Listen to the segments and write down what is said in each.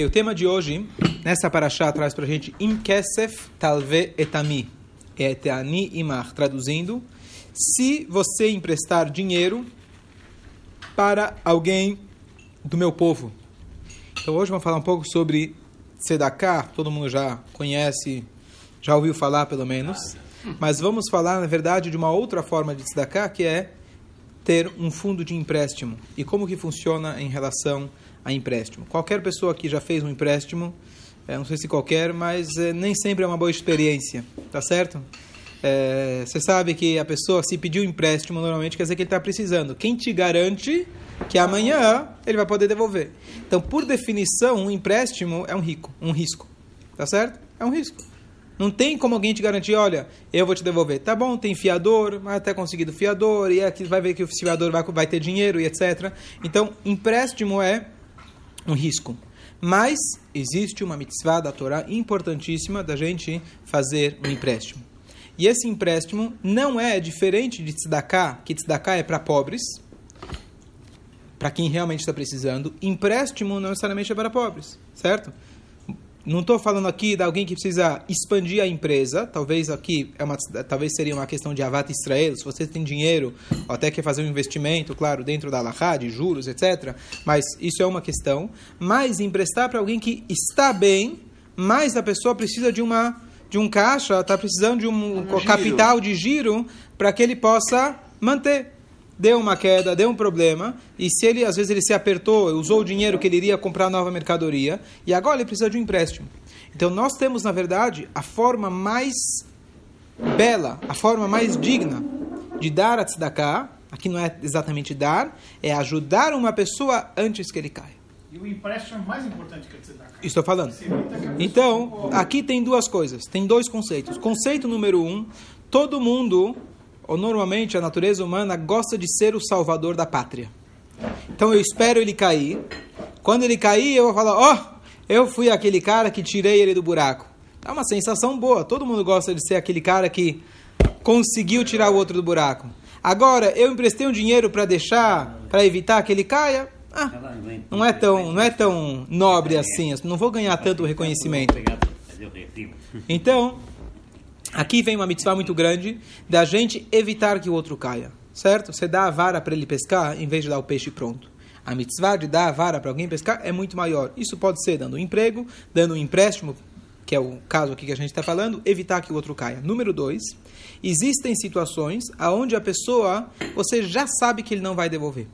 O tema de hoje, nessa paraxá, traz para a gente Im Kesef Talve Etami. Eteani Imar. Traduzindo, se você emprestar dinheiro para alguém do meu povo. Então hoje vamos falar um pouco sobre Sedaká, todo mundo já conhece, já ouviu falar pelo menos. Mas vamos falar, na verdade, de uma outra forma de Sedaká, que é ter um fundo de empréstimo. E como que funciona em relação empréstimo. Qualquer pessoa que já fez um empréstimo, é, não sei se qualquer, mas é, nem sempre é uma boa experiência, tá certo? É, você sabe que a pessoa, se pediu empréstimo, normalmente quer dizer que ele está precisando. Quem te garante que amanhã ele vai poder devolver? Então, por definição, um empréstimo é um rico, um risco, tá certo? É um risco. Não tem como alguém te garantir, olha, eu vou te devolver. Tá bom, tem fiador, vai até conseguido fiador, e aqui vai ver que o fiador vai, vai ter dinheiro e etc. Então, empréstimo é um risco. Mas existe uma mitzvah da Torá importantíssima da gente fazer um empréstimo. E esse empréstimo não é diferente de tzedakah, que tzedakah é para pobres, para quem realmente está precisando. Empréstimo não necessariamente é para pobres, certo? Não estou falando aqui de alguém que precisa expandir a empresa. Talvez aqui é uma, talvez seria uma questão de avat Israel. Se você tem dinheiro, ou até quer fazer um investimento, claro, dentro da Alahá, de juros, etc. Mas isso é uma questão. Mas emprestar para alguém que está bem, mas a pessoa precisa de uma de um caixa, está precisando de um, um capital de giro para que ele possa manter deu uma queda, deu um problema, e se ele, às vezes, ele se apertou, usou o dinheiro que ele iria comprar nova mercadoria, e agora ele precisa de um empréstimo. Então, nós temos, na verdade, a forma mais bela, a forma mais digna de dar a tzedakah, aqui não é exatamente dar, é ajudar uma pessoa antes que ele caia. E o empréstimo é mais importante que a tzedakah. Estou falando. Então, aqui tem duas coisas, tem dois conceitos. Conceito número um, todo mundo ou normalmente a natureza humana gosta de ser o salvador da pátria. Então eu espero ele cair. Quando ele cair, eu vou falar: Ó, oh, eu fui aquele cara que tirei ele do buraco. É uma sensação boa. Todo mundo gosta de ser aquele cara que conseguiu tirar o outro do buraco. Agora, eu emprestei um dinheiro para deixar, para evitar que ele caia. Ah, não é tão, não é tão nobre assim. Não vou ganhar tanto reconhecimento. Então, Aqui vem uma mitzvah muito grande da gente evitar que o outro caia, certo? Você dá a vara para ele pescar em vez de dar o peixe pronto. A mitzvah de dar a vara para alguém pescar é muito maior. Isso pode ser dando um emprego, dando um empréstimo, que é o caso aqui que a gente está falando, evitar que o outro caia. Número dois, existem situações onde a pessoa, você já sabe que ele não vai devolver.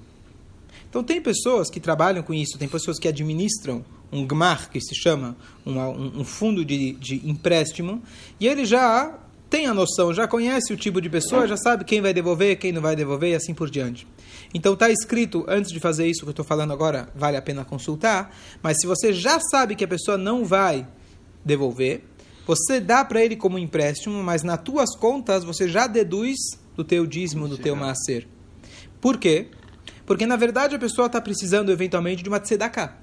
Então tem pessoas que trabalham com isso, tem pessoas que administram um GMAR, que se chama um, um, fundo de, de empréstimo, e ele já tem a noção, já conhece o tipo de pessoa, já sabe quem vai devolver, quem não vai devolver e assim por diante. Então está escrito, antes de fazer isso que eu estou falando agora, vale a pena consultar, mas se você já sabe que a pessoa não vai devolver, você dá para ele como empréstimo, mas nas tuas contas você já deduz do teu dízimo, do teu macer. Por quê? Porque na verdade a pessoa está precisando eventualmente de uma tzedakah.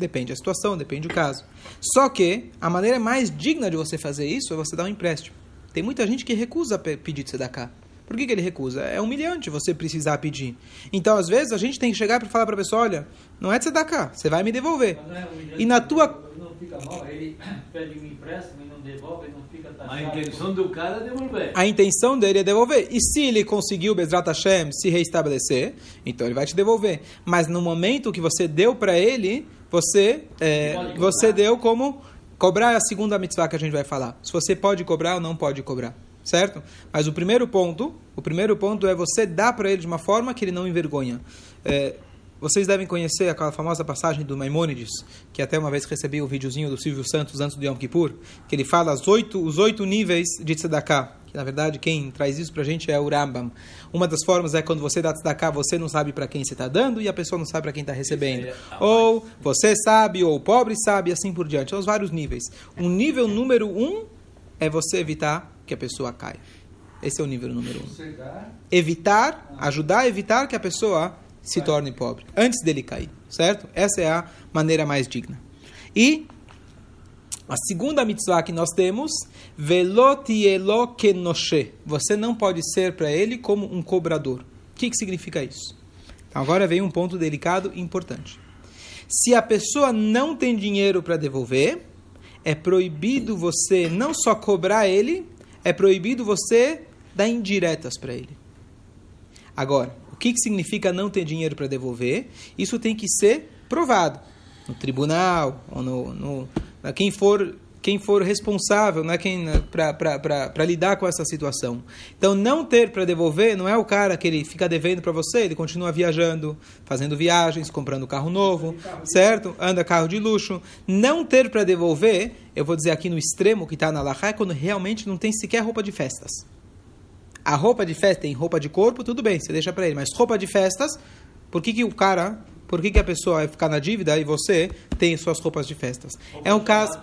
Depende da situação, depende do caso. Só que a maneira mais digna de você fazer isso é você dar um empréstimo. Tem muita gente que recusa pedir tzedakah. Por que, que ele recusa? É humilhante você precisar pedir. Então, às vezes, a gente tem que chegar para falar para a pessoa, olha, não é tzedakah, você vai me devolver. É e na tua... Fica mal, ele pede um empréstimo e não devolve, não fica taxado. A intenção do cara é devolver. A intenção dele é devolver. E se ele conseguiu, Bezrat Hashem, se reestabelecer, então ele vai te devolver. Mas no momento que você deu para ele, você, é, você deu como cobrar a segunda mitzvah que a gente vai falar. Se você pode cobrar ou não pode cobrar, certo? Mas o primeiro ponto, o primeiro ponto é você dar para ele de uma forma que ele não envergonha. É, vocês devem conhecer aquela famosa passagem do Maimônides, que até uma vez recebi o videozinho do Silvio Santos antes do Yom Kippur, que ele fala os oito, os oito níveis de tzedakah que na verdade quem traz isso para a gente é o Rambam. Uma das formas é quando você dá tzedakah, você não sabe para quem você está dando e a pessoa não sabe para quem está recebendo. É ou você sabe, ou o pobre sabe, e assim por diante. São os vários níveis. O nível número um é você evitar que a pessoa caia. Esse é o nível número um. Evitar, ajudar a evitar que a pessoa se torne pobre, antes dele cair, certo? Essa é a maneira mais digna. E a segunda mitzvah que nós temos, velotielo kenoshe. Você não pode ser para ele como um cobrador. O que, que significa isso? Então agora vem um ponto delicado e importante. Se a pessoa não tem dinheiro para devolver, é proibido você não só cobrar ele, é proibido você dar indiretas para ele. Agora, que, que significa não ter dinheiro para devolver? Isso tem que ser provado no tribunal ou no, no quem for quem for responsável quem né, para lidar com essa situação. Então, não ter para devolver não é o cara que ele fica devendo para você, ele continua viajando, fazendo viagens, comprando carro novo, certo? Anda carro de luxo. Não ter para devolver, eu vou dizer aqui no extremo que está na Lahá, é quando realmente não tem sequer roupa de festas. A roupa de festa tem roupa de corpo, tudo bem, você deixa para ele, mas roupa de festas, por que, que o cara por que, que, a pessoa vai ficar na dívida e você tem suas roupas de festas? É um caso.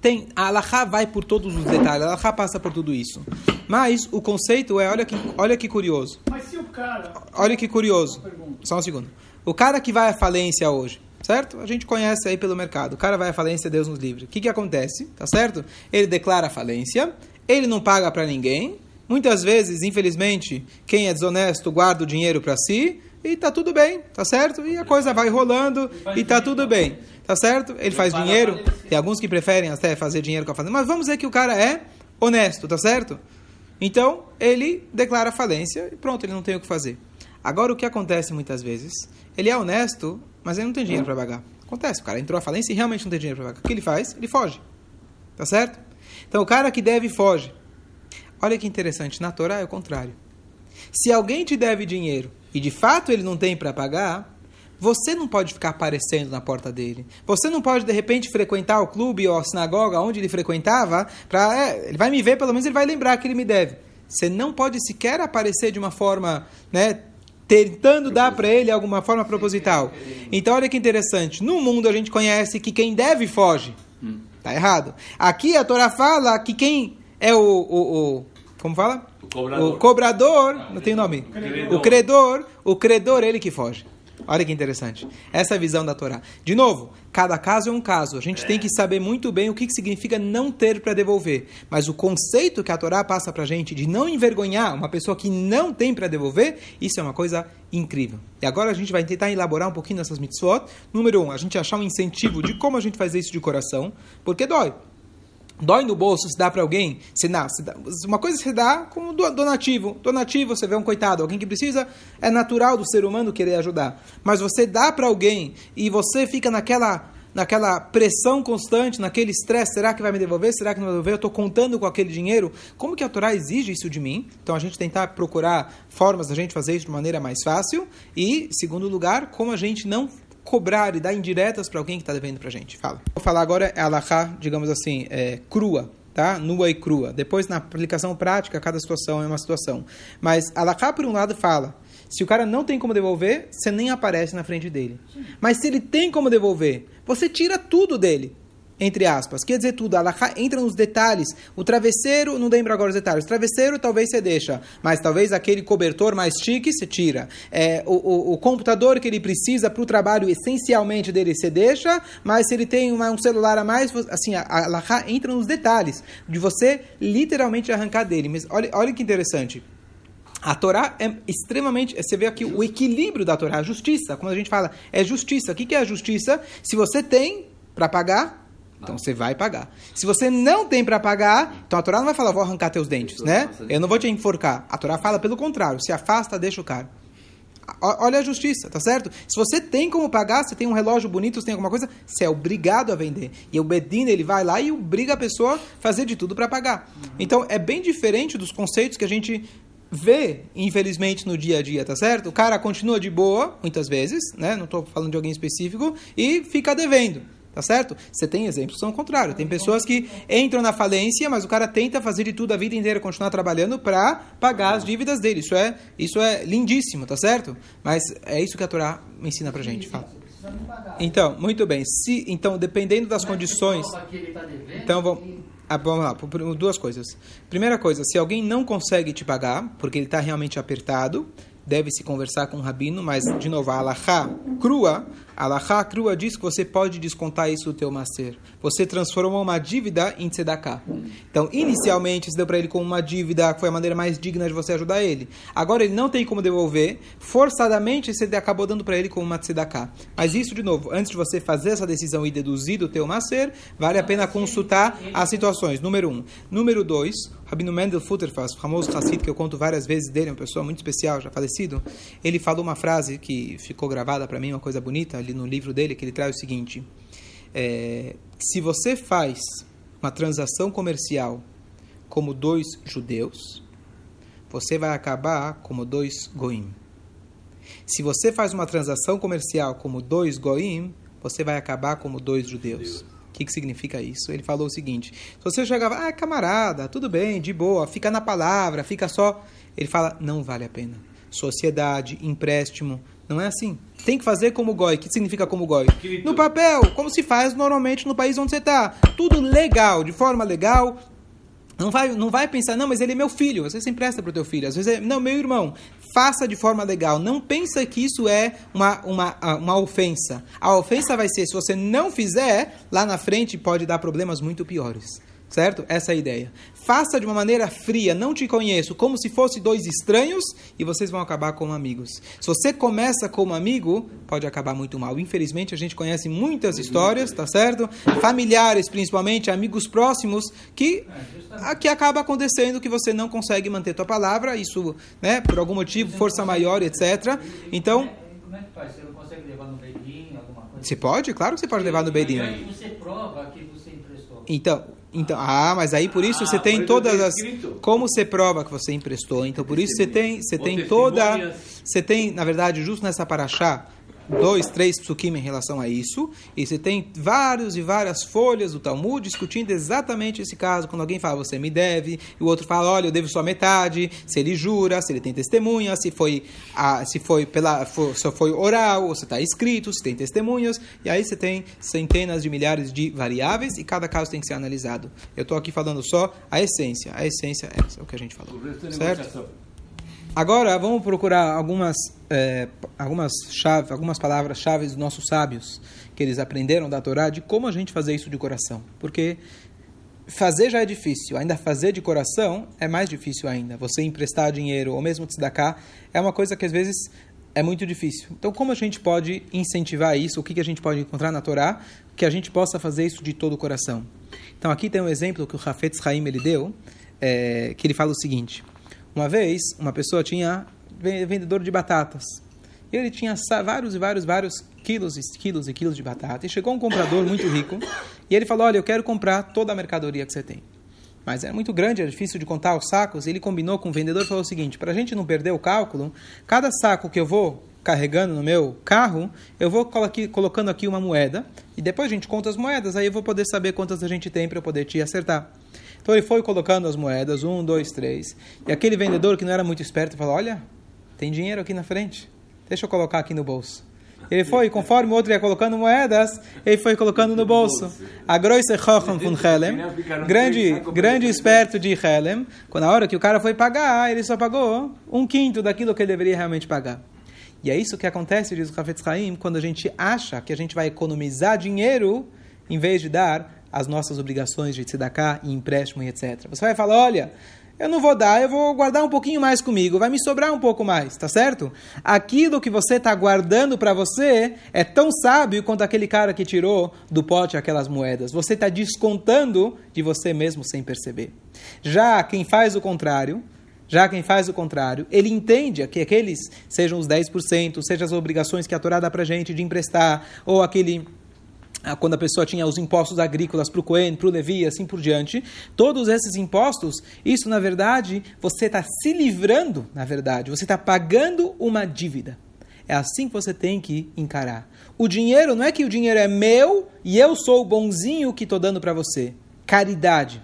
Tem, a Alaha vai por todos os detalhes, a Alaha passa por tudo isso. Mas o conceito é, olha que, olha que curioso. Mas se o cara. Olha que curioso. Só um segundo. O cara que vai à falência hoje, certo? A gente conhece aí pelo mercado. O cara vai à falência, Deus nos livre. O que, que acontece? Tá certo? Ele declara a falência, ele não paga para ninguém. Muitas vezes, infelizmente, quem é desonesto guarda o dinheiro para si e tá tudo bem, tá certo? E a coisa vai rolando e tá tudo bem. Tá certo? Ele faz dinheiro. Tem alguns que preferem até fazer dinheiro com a fazenda. Mas vamos dizer que o cara é honesto, tá certo? Então, ele declara falência e pronto, ele não tem o que fazer. Agora, o que acontece muitas vezes? Ele é honesto, mas ele não tem dinheiro para pagar. Acontece, o cara entrou à falência e realmente não tem dinheiro para pagar. O que ele faz? Ele foge. Tá certo? Então, o cara que deve foge. Olha que interessante, na Torá é o contrário. Se alguém te deve dinheiro e de fato ele não tem para pagar, você não pode ficar aparecendo na porta dele. Você não pode, de repente, frequentar o clube ou a sinagoga onde ele frequentava. Pra, é, ele vai me ver, pelo menos ele vai lembrar que ele me deve. Você não pode sequer aparecer de uma forma, né, tentando dar para ele alguma forma proposital. Então, olha que interessante. No mundo a gente conhece que quem deve foge. Tá errado. Aqui a Torá fala que quem é o, o, o como fala? O cobrador. O cobrador, não tem nome. Credor. O credor, o credor ele que foge. Olha que interessante. Essa é a visão da Torá. De novo, cada caso é um caso. A gente tem que saber muito bem o que significa não ter para devolver. Mas o conceito que a Torá passa para a gente de não envergonhar uma pessoa que não tem para devolver, isso é uma coisa incrível. E agora a gente vai tentar elaborar um pouquinho dessas mitzvot. Número um, a gente achar um incentivo de como a gente faz isso de coração, porque dói dói no bolso se dá para alguém, se se dá, uma coisa você dá como donativo. Donativo, você vê um coitado, alguém que precisa, é natural do ser humano querer ajudar. Mas você dá para alguém e você fica naquela naquela pressão constante, naquele estresse, será que vai me devolver? Será que não vai devolver? Eu estou contando com aquele dinheiro. Como que a Torá exige isso de mim? Então a gente tentar procurar formas da gente fazer isso de maneira mais fácil. E, segundo lugar, como a gente não cobrar e dar indiretas para alguém que está devendo para a gente. Fala. Vou falar agora é alahá, digamos assim, é, crua, tá? Nua e crua. Depois, na aplicação prática, cada situação é uma situação. Mas alahá, por um lado, fala se o cara não tem como devolver, você nem aparece na frente dele. Mas se ele tem como devolver, você tira tudo dele entre aspas. Quer dizer tudo, ela entra nos detalhes. O travesseiro, não lembro agora os detalhes. O travesseiro talvez você deixa, mas talvez aquele cobertor mais chique você tira. É, o, o, o, computador que ele precisa para o trabalho essencialmente dele você deixa, mas se ele tem uma, um celular a mais, assim, a, a entra nos detalhes de você literalmente arrancar dele. Mas olha, olha que interessante. A Torá é extremamente. Você vê aqui o equilíbrio da Torá, a justiça. Quando a gente fala é justiça, o que é a justiça? Se você tem para pagar, então você vai pagar. Se você não tem para pagar, então a Torá não vai falar, vou arrancar teus dentes, né? Eu não vou te enforcar. A Torá fala pelo contrário, se afasta, deixa o cara. Olha a justiça, tá certo? Se você tem como pagar, você tem um relógio bonito, você tem alguma coisa, você é obrigado a vender. E o Bedin, ele vai lá e obriga a pessoa a fazer de tudo para pagar. Então, é bem diferente dos conceitos que a gente vê, infelizmente, no dia a dia, tá certo? O cara continua de boa, muitas vezes, né? Não estou falando de alguém específico, e fica devendo. Tá certo? Você tem exemplos que são o contrário. Tem pessoas que entram na falência, mas o cara tenta fazer de tudo a vida inteira, continuar trabalhando para pagar as dívidas dele. Isso é, isso é lindíssimo, tá certo? Mas é isso que a Torá ensina pra gente. Fala. Então, muito bem. Se, então, dependendo das condições. Então, vamos, ah, vamos lá. Duas coisas. Primeira coisa, se alguém não consegue te pagar, porque ele está realmente apertado, deve-se conversar com o rabino, mas, de novo, a crua Alahá crua diz que você pode descontar isso do teu macer. Você transformou uma dívida em tzedakah. Então, inicialmente, você deu para ele como uma dívida, que foi a maneira mais digna de você ajudar ele. Agora ele não tem como devolver. Forçadamente, você acabou dando para ele como uma tzedakah. Mas isso, de novo, antes de você fazer essa decisão e deduzir do teu macer, vale a pena consultar as situações. Número um. Número dois, Rabino Mendel Futterfass, famoso Hassid que eu conto várias vezes dele, uma pessoa muito especial, já falecido, ele falou uma frase que ficou gravada para mim, uma coisa bonita, ali no livro dele, que ele traz o seguinte: é, se você faz uma transação comercial como dois judeus, você vai acabar como dois goim. Se você faz uma transação comercial como dois goim, você vai acabar como dois judeus. O que, que significa isso? Ele falou o seguinte: se você chegava, ah, camarada, tudo bem, de boa, fica na palavra, fica só. Ele fala, não vale a pena. Sociedade, empréstimo, não é assim. Tem que fazer como goi. O que significa como goi? No papel, como se faz normalmente no país onde você está. Tudo legal, de forma legal, não vai, não vai pensar, não, mas ele é meu filho. Às vezes você empresta para o teu filho. Às vezes é, não, meu irmão. Faça de forma legal. Não pensa que isso é uma, uma, uma ofensa. A ofensa vai ser, se você não fizer, lá na frente pode dar problemas muito piores. Certo? Essa é a ideia. Faça de uma maneira fria, não te conheço, como se fosse dois estranhos e vocês vão acabar como amigos. Se você começa como amigo, pode acabar muito mal. Infelizmente, a gente conhece muitas histórias, tá certo? Familiares, principalmente, amigos próximos, que, que acaba acontecendo que você não consegue manter tua palavra, isso, né, por algum motivo, força maior, etc. Então. Como é que faz? Você não consegue levar no beidinho, alguma coisa? Você pode? Claro que você pode levar no beidinho. Você prova que você emprestou. Então, então, ah, mas aí por isso Ah, você tem todas as como você prova que você emprestou. Então por isso você tem você tem toda você tem na verdade justo nessa paraxá dois, três psukim em relação a isso, e você tem vários e várias folhas do Talmud discutindo exatamente esse caso, quando alguém fala, você me deve, e o outro fala, olha, eu devo só metade, se ele jura, se ele tem testemunha, se foi, se foi pela, for, se foi oral, ou se está escrito, se tem testemunhas, e aí você tem centenas de milhares de variáveis, e cada caso tem que ser analisado. Eu estou aqui falando só a essência, a essência é essa, é o que a gente falou. Certo? Agora vamos procurar algumas, eh, algumas, chave, algumas palavras-chave dos nossos sábios que eles aprenderam da Torá de como a gente fazer isso de coração. Porque fazer já é difícil, ainda fazer de coração é mais difícil ainda. Você emprestar dinheiro ou mesmo tzedakah é uma coisa que às vezes é muito difícil. Então como a gente pode incentivar isso? O que, que a gente pode encontrar na Torá que a gente possa fazer isso de todo o coração? Então aqui tem um exemplo que o Hafetz Haim ele deu, eh, que ele fala o seguinte... Uma vez, uma pessoa tinha ven- vendedor de batatas. Ele tinha vários e vários, vários quilos e quilos e quilos de batata. E chegou um comprador muito rico. E ele falou: Olha, eu quero comprar toda a mercadoria que você tem. Mas era muito grande, era difícil de contar os sacos. Ele combinou com o vendedor e falou o seguinte: para a gente não perder o cálculo, cada saco que eu vou carregando no meu carro, eu vou colo- aqui- colocando aqui uma moeda. E depois a gente conta as moedas, aí eu vou poder saber quantas a gente tem para eu poder te acertar. Então ele foi colocando as moedas, um, dois, três. E aquele vendedor que não era muito esperto falou: Olha, tem dinheiro aqui na frente, deixa eu colocar aqui no bolso. Ele foi, conforme o outro ia colocando moedas, ele foi colocando no bolso. A Groisse Chochem von Helem, grande, grande esperto de Helem, quando a hora que o cara foi pagar, ele só pagou um quinto daquilo que ele deveria realmente pagar. E é isso que acontece, diz o Hafetz Haim, quando a gente acha que a gente vai economizar dinheiro em vez de dar as nossas obrigações de tzedakah e empréstimo e etc. Você vai falar, olha, eu não vou dar, eu vou guardar um pouquinho mais comigo, vai me sobrar um pouco mais, tá certo? Aquilo que você está guardando para você é tão sábio quanto aquele cara que tirou do pote aquelas moedas. Você está descontando de você mesmo sem perceber. Já quem faz o contrário, já quem faz o contrário, ele entende que aqueles sejam os 10%, sejam as obrigações que a Torá dá para gente de emprestar, ou aquele ah, quando a pessoa tinha os impostos agrícolas para o Cohen, para o Levi assim por diante, todos esses impostos, isso na verdade, você está se livrando, na verdade, você está pagando uma dívida. É assim que você tem que encarar. O dinheiro, não é que o dinheiro é meu e eu sou o bonzinho que estou dando para você. Caridade.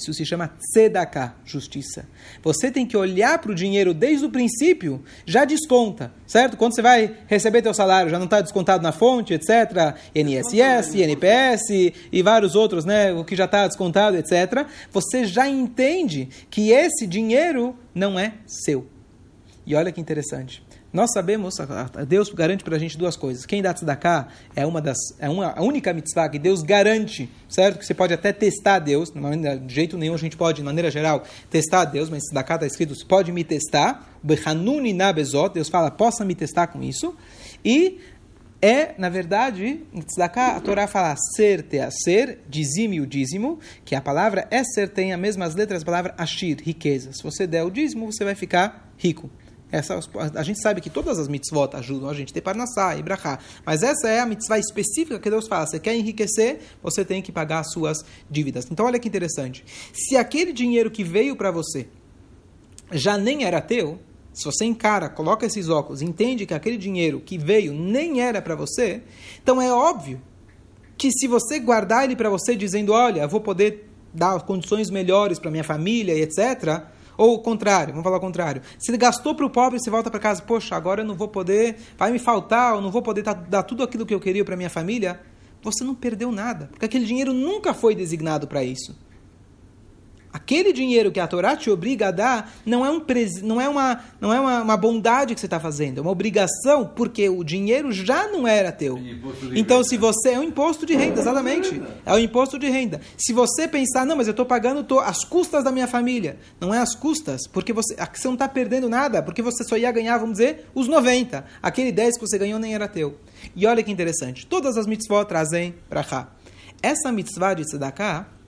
Isso se chama tzedakah, justiça. Você tem que olhar para o dinheiro desde o princípio, já desconta, certo? Quando você vai receber teu salário, já não está descontado na fonte, etc. INSS, INPS e vários outros, né? O que já está descontado, etc. Você já entende que esse dinheiro não é seu. E olha que interessante. Nós sabemos, Deus garante para a gente duas coisas. Quem dá tzedakah é uma das, é uma, a única mitzvah que Deus garante, certo? Que você pode até testar Deus, de jeito nenhum a gente pode, de maneira geral, testar Deus, mas tzedakah está escrito, você pode me testar. Bezot, Deus fala, possa me testar com isso. E é, na verdade, tzedakah, a Torá fala ser, te ser, dizime o dízimo, que a palavra é ser tem as mesmas letras da palavra ashir, riqueza. Se você der o dízimo, você vai ficar rico. Essa, a gente sabe que todas as mitzvot ajudam a gente a ter parnassá e mas essa é a mitzvah específica que Deus fala. Você quer enriquecer, você tem que pagar as suas dívidas. Então, olha que interessante. Se aquele dinheiro que veio para você já nem era teu, se você encara, coloca esses óculos, entende que aquele dinheiro que veio nem era para você, então é óbvio que se você guardar ele para você dizendo, olha, vou poder dar condições melhores para minha família e etc., ou o contrário, vamos falar o contrário. Se gastou para o pobre, você volta para casa, poxa, agora eu não vou poder, vai me faltar, eu não vou poder dar tudo aquilo que eu queria para minha família. Você não perdeu nada, porque aquele dinheiro nunca foi designado para isso. Aquele dinheiro que a Torá te obriga a dar não é, um pres... não é, uma, não é uma, uma bondade que você está fazendo, é uma obrigação, porque o dinheiro já não era teu. Então, se você. É um imposto de renda, exatamente. É o um imposto de renda. Se você pensar, não, mas eu estou pagando tô, as custas da minha família. Não é as custas, porque você, você não está perdendo nada, porque você só ia ganhar, vamos dizer, os 90. Aquele 10 que você ganhou nem era teu. E olha que interessante. Todas as mitzvot trazem para cá. Essa mitzvah de tzedakah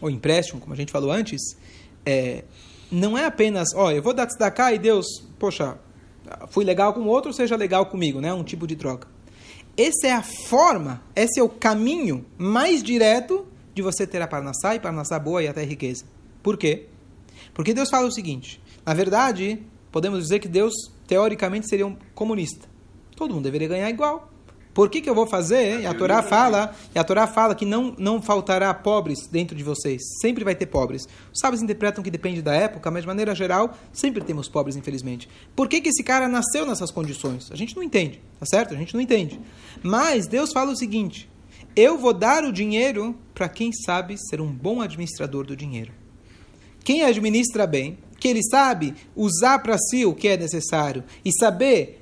ou empréstimo, como a gente falou antes, é, não é apenas, ó, eu vou dar tzedakah e Deus, poxa, fui legal com o outro, seja legal comigo, né? Um tipo de troca. Essa é a forma, esse é o caminho mais direto de você ter a parnassá e parnassá boa e até riqueza. Por quê? Porque Deus fala o seguinte, na verdade, podemos dizer que Deus, teoricamente, seria um comunista. Todo mundo deveria ganhar igual. Por que, que eu vou fazer? E a Torá fala, e a Torá fala que não, não faltará pobres dentro de vocês. Sempre vai ter pobres. Os sábios interpretam que depende da época, mas de maneira geral, sempre temos pobres, infelizmente. Por que, que esse cara nasceu nessas condições? A gente não entende, tá certo? A gente não entende. Mas Deus fala o seguinte: eu vou dar o dinheiro para quem sabe ser um bom administrador do dinheiro. Quem administra bem, que ele sabe usar para si o que é necessário e saber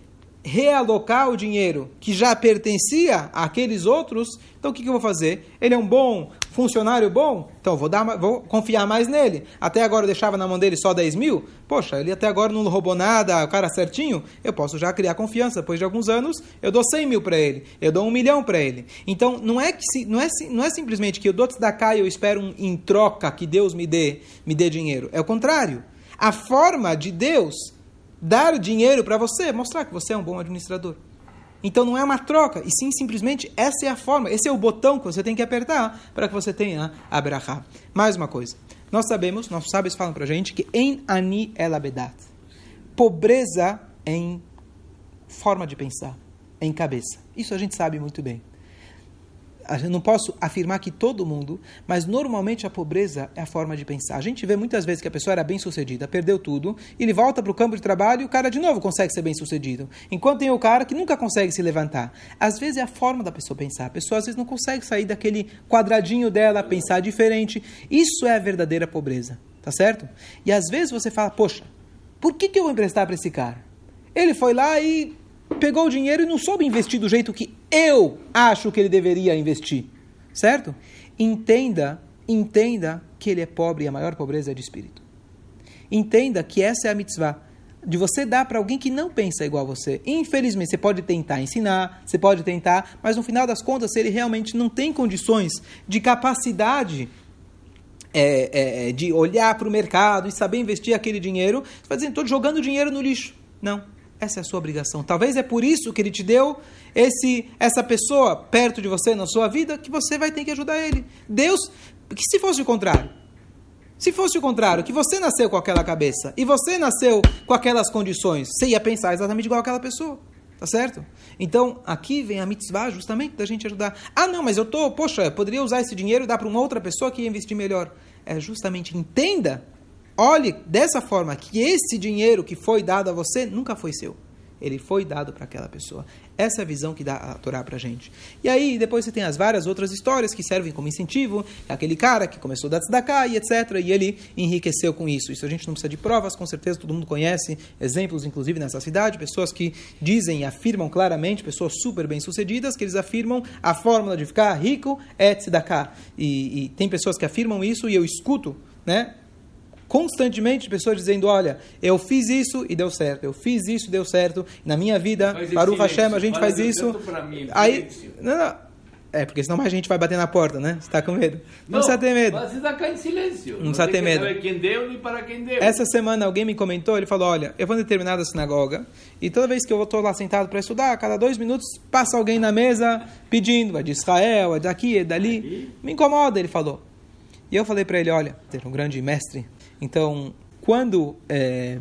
realocar o dinheiro que já pertencia àqueles outros, então o que, que eu vou fazer? Ele é um bom funcionário bom? Então vou, dar, vou confiar mais nele. Até agora eu deixava na mão dele só 10 mil? Poxa, ele até agora não roubou nada, o cara certinho, eu posso já criar confiança. Depois de alguns anos, eu dou 100 mil para ele, eu dou um milhão para ele. Então não é, que se, não, é, não é simplesmente que eu dou da cá e eu espero um, em troca que Deus me dê, me dê dinheiro. É o contrário. A forma de Deus dar dinheiro para você, mostrar que você é um bom administrador. Então não é uma troca, e sim simplesmente essa é a forma, esse é o botão que você tem que apertar para que você tenha a brachá. Mais uma coisa, nós sabemos, nossos sábios falam para a gente que em ani elabedat, pobreza em forma de pensar, em cabeça. Isso a gente sabe muito bem eu não posso afirmar que todo mundo, mas normalmente a pobreza é a forma de pensar. A gente vê muitas vezes que a pessoa era bem sucedida, perdeu tudo, ele volta para o campo de trabalho e o cara de novo consegue ser bem sucedido. Enquanto tem o cara que nunca consegue se levantar. Às vezes é a forma da pessoa pensar. A pessoa às vezes não consegue sair daquele quadradinho dela, pensar diferente. Isso é a verdadeira pobreza, tá certo? E às vezes você fala, poxa, por que, que eu vou emprestar para esse cara? Ele foi lá e pegou o dinheiro e não soube investir do jeito que eu acho que ele deveria investir. Certo? Entenda, entenda que ele é pobre e a maior pobreza é de espírito. Entenda que essa é a mitzvah de você dar para alguém que não pensa igual a você. Infelizmente, você pode tentar ensinar, você pode tentar, mas no final das contas, se ele realmente não tem condições de capacidade é, é, é de olhar para o mercado e saber investir aquele dinheiro, você vai dizer, estou jogando dinheiro no lixo. Não. Essa é a sua obrigação. Talvez é por isso que ele te deu esse, essa pessoa perto de você na sua vida que você vai ter que ajudar ele. Deus, que se fosse o contrário, se fosse o contrário, que você nasceu com aquela cabeça e você nasceu com aquelas condições, você ia pensar exatamente igual aquela pessoa. Tá certo? Então, aqui vem a mitzvah justamente da gente ajudar. Ah, não, mas eu tô, poxa, eu poderia usar esse dinheiro e dar para uma outra pessoa que ia investir melhor. É justamente entenda Olhe dessa forma que esse dinheiro que foi dado a você nunca foi seu. ele foi dado para aquela pessoa. Essa é a visão que dá a Torá para a gente. E aí, depois você tem as várias outras histórias que servem como incentivo. Aquele cara que começou a dar tzedakah e etc. E ele enriqueceu com isso. Isso a gente não precisa de provas, com certeza todo mundo conhece exemplos, inclusive nessa cidade, pessoas que dizem e afirmam claramente, pessoas super bem-sucedidas, que eles afirmam a fórmula de ficar rico é tzedakah. E, e tem pessoas que afirmam isso e eu escuto, né? Constantemente pessoas dizendo, olha, eu fiz isso e deu certo, eu fiz isso e deu certo, na minha vida, para o Hashem, a gente faz isso. Mim, aí, não, não, é, porque senão mais gente vai bater na porta, né? Você está com medo. Não, não precisa ter medo. Você está cá em silêncio. Não, não precisa ter medo. quem deu nem para quem deu. Essa semana alguém me comentou, ele falou, olha, eu vou em determinada sinagoga e toda vez que eu estou lá sentado para estudar, a cada dois minutos passa alguém na mesa pedindo, é de Israel, é daqui, é dali. Me incomoda, ele falou. E eu falei para ele, olha, ter um grande mestre então, quando é,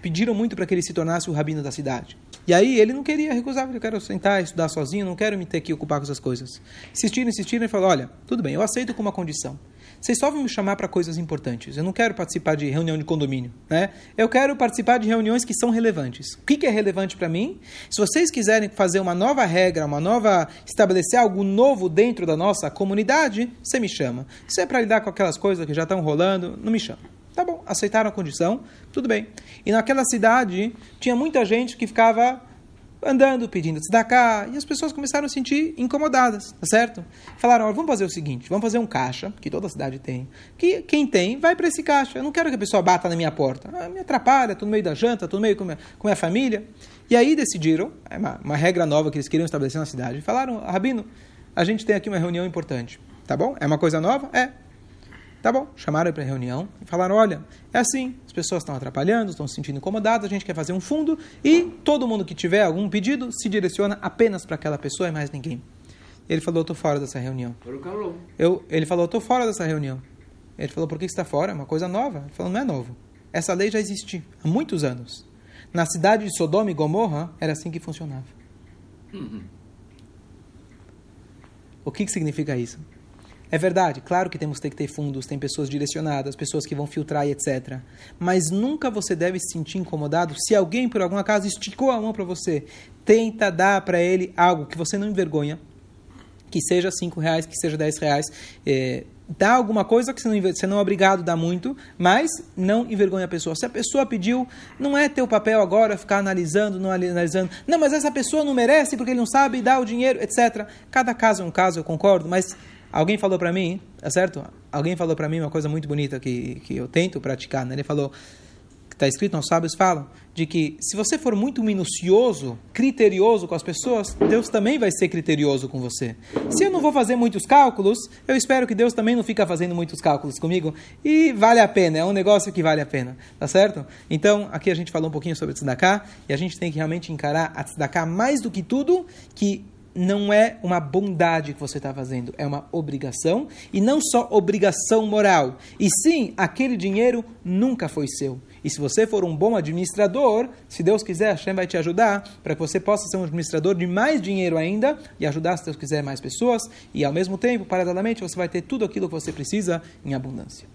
pediram muito para que ele se tornasse o rabino da cidade. E aí ele não queria, recusar, eu quero sentar, estudar sozinho, não quero me ter que ocupar com essas coisas. Insistiram, insistiram e falou, olha, tudo bem, eu aceito com uma condição. Vocês só vão me chamar para coisas importantes. Eu não quero participar de reunião de condomínio, né? Eu quero participar de reuniões que são relevantes. O que, que é relevante para mim? Se vocês quiserem fazer uma nova regra, uma nova estabelecer algo novo dentro da nossa comunidade, você me chama. Se é para lidar com aquelas coisas que já estão rolando, não me chama. Tá bom, aceitaram a condição, tudo bem. E naquela cidade tinha muita gente que ficava andando, pedindo tzedakah, e as pessoas começaram a se sentir incomodadas, tá certo? Falaram, vamos fazer o seguinte, vamos fazer um caixa, que toda cidade tem, que quem tem, vai para esse caixa, eu não quero que a pessoa bata na minha porta, ah, me atrapalha, estou no meio da janta, estou no meio com minha, com minha família, e aí decidiram, é uma, uma regra nova que eles queriam estabelecer na cidade, falaram, Rabino, a gente tem aqui uma reunião importante, tá bom? É uma coisa nova? É. Tá bom, chamaram para reunião e falaram: olha, é assim, as pessoas estão atrapalhando, estão se sentindo incomodadas, a gente quer fazer um fundo e todo mundo que tiver algum pedido se direciona apenas para aquela pessoa e mais ninguém. Ele falou: estou fora dessa reunião. Eu, ele falou: estou fora dessa reunião. Ele falou: por que você está fora? É uma coisa nova. Ele falou: não é novo. Essa lei já existe há muitos anos. Na cidade de Sodoma e Gomorra era assim que funcionava. Uhum. O que, que significa isso? É verdade, claro que temos que ter fundos, tem pessoas direcionadas, pessoas que vão filtrar e etc. Mas nunca você deve se sentir incomodado se alguém, por algum acaso, esticou a mão para você. Tenta dar para ele algo que você não envergonha, que seja cinco reais, que seja dez reais. É, dá alguma coisa que você não, você não é obrigado a dar muito, mas não envergonha a pessoa. Se a pessoa pediu, não é teu papel agora ficar analisando, não analisando. Não, mas essa pessoa não merece porque ele não sabe dar o dinheiro, etc. Cada caso é um caso, eu concordo, mas Alguém falou para mim, é certo? Alguém falou para mim uma coisa muito bonita que, que eu tento praticar. Né? Ele falou, que está escrito, os sábios falam, de que se você for muito minucioso, criterioso com as pessoas, Deus também vai ser criterioso com você. Se eu não vou fazer muitos cálculos, eu espero que Deus também não fica fazendo muitos cálculos comigo. E vale a pena, é um negócio que vale a pena, tá certo? Então, aqui a gente falou um pouquinho sobre tzedakah, e a gente tem que realmente encarar a tzedakah mais do que tudo, que não é uma bondade que você está fazendo, é uma obrigação, e não só obrigação moral, e sim, aquele dinheiro nunca foi seu. E se você for um bom administrador, se Deus quiser, Hashem vai te ajudar para que você possa ser um administrador de mais dinheiro ainda e ajudar, se Deus quiser, mais pessoas, e ao mesmo tempo, paralelamente, você vai ter tudo aquilo que você precisa em abundância.